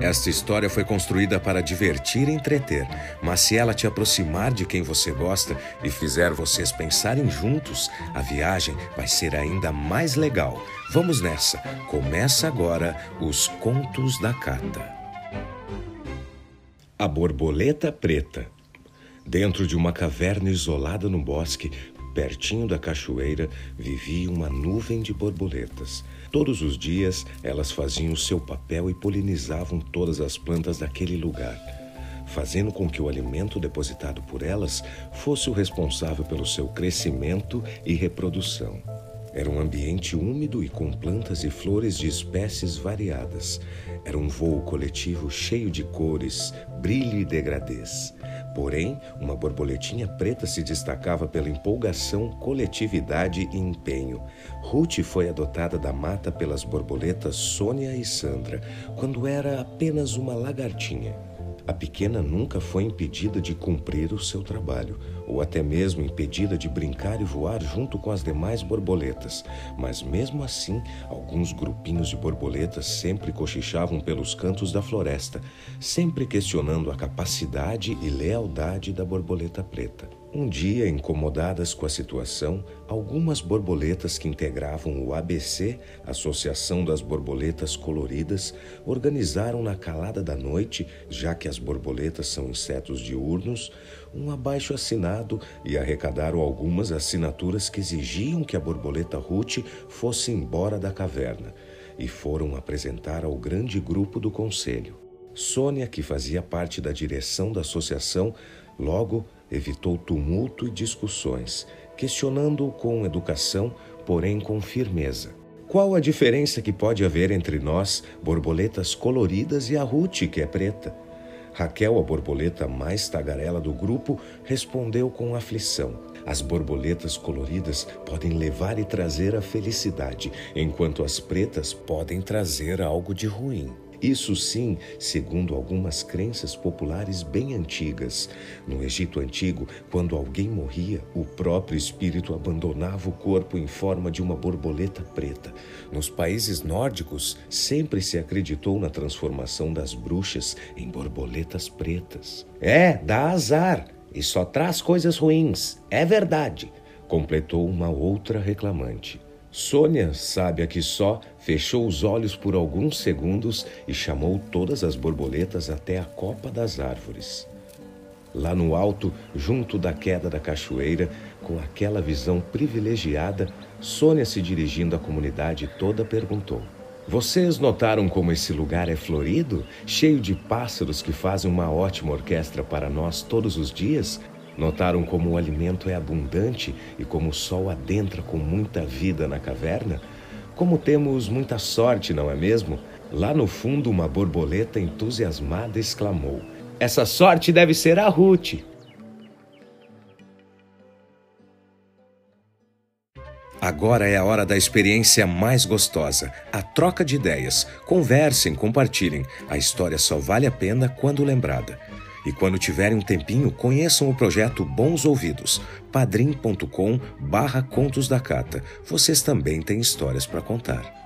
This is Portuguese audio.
Esta história foi construída para divertir e entreter, mas se ela te aproximar de quem você gosta e fizer vocês pensarem juntos, a viagem vai ser ainda mais legal. Vamos nessa! Começa agora os Contos da Cata. A Borboleta Preta. Dentro de uma caverna isolada no bosque, pertinho da cachoeira, vivia uma nuvem de borboletas. Todos os dias elas faziam o seu papel e polinizavam todas as plantas daquele lugar, fazendo com que o alimento depositado por elas fosse o responsável pelo seu crescimento e reprodução. Era um ambiente úmido e com plantas e flores de espécies variadas. Era um voo coletivo cheio de cores, brilho e degradês. Porém, uma borboletinha preta se destacava pela empolgação, coletividade e empenho. Ruth foi adotada da mata pelas borboletas Sônia e Sandra, quando era apenas uma lagartinha. A pequena nunca foi impedida de cumprir o seu trabalho, ou até mesmo impedida de brincar e voar junto com as demais borboletas. Mas mesmo assim, alguns grupinhos de borboletas sempre cochichavam pelos cantos da floresta, sempre questionando a capacidade e lealdade da borboleta preta. Um dia, incomodadas com a situação, algumas borboletas que integravam o ABC, Associação das Borboletas Coloridas, organizaram na calada da noite, já que as borboletas são insetos diurnos, um abaixo assinado e arrecadaram algumas assinaturas que exigiam que a borboleta Ruth fosse embora da caverna e foram apresentar ao grande grupo do conselho. Sônia, que fazia parte da direção da associação, logo evitou tumulto e discussões, questionando-o com educação, porém com firmeza. Qual a diferença que pode haver entre nós, borboletas coloridas, e a Ruth, que é preta? Raquel, a borboleta mais tagarela do grupo, respondeu com aflição. As borboletas coloridas podem levar e trazer a felicidade, enquanto as pretas podem trazer algo de ruim. Isso sim, segundo algumas crenças populares bem antigas. No Egito Antigo, quando alguém morria, o próprio espírito abandonava o corpo em forma de uma borboleta preta. Nos países nórdicos, sempre se acreditou na transformação das bruxas em borboletas pretas. É, dá azar e só traz coisas ruins. É verdade, completou uma outra reclamante. Sônia, sábia que só, fechou os olhos por alguns segundos e chamou todas as borboletas até a copa das árvores. Lá no alto, junto da queda da cachoeira, com aquela visão privilegiada, Sônia, se dirigindo à comunidade toda, perguntou: Vocês notaram como esse lugar é florido, cheio de pássaros que fazem uma ótima orquestra para nós todos os dias? Notaram como o alimento é abundante e como o sol adentra com muita vida na caverna? Como temos muita sorte, não é mesmo? Lá no fundo, uma borboleta entusiasmada exclamou: Essa sorte deve ser a Ruth. Agora é a hora da experiência mais gostosa, a troca de ideias. Conversem, compartilhem. A história só vale a pena quando lembrada. E quando tiverem um tempinho, conheçam o projeto Bons Ouvidos, padrim.com barra Contos da Cata. Vocês também têm histórias para contar.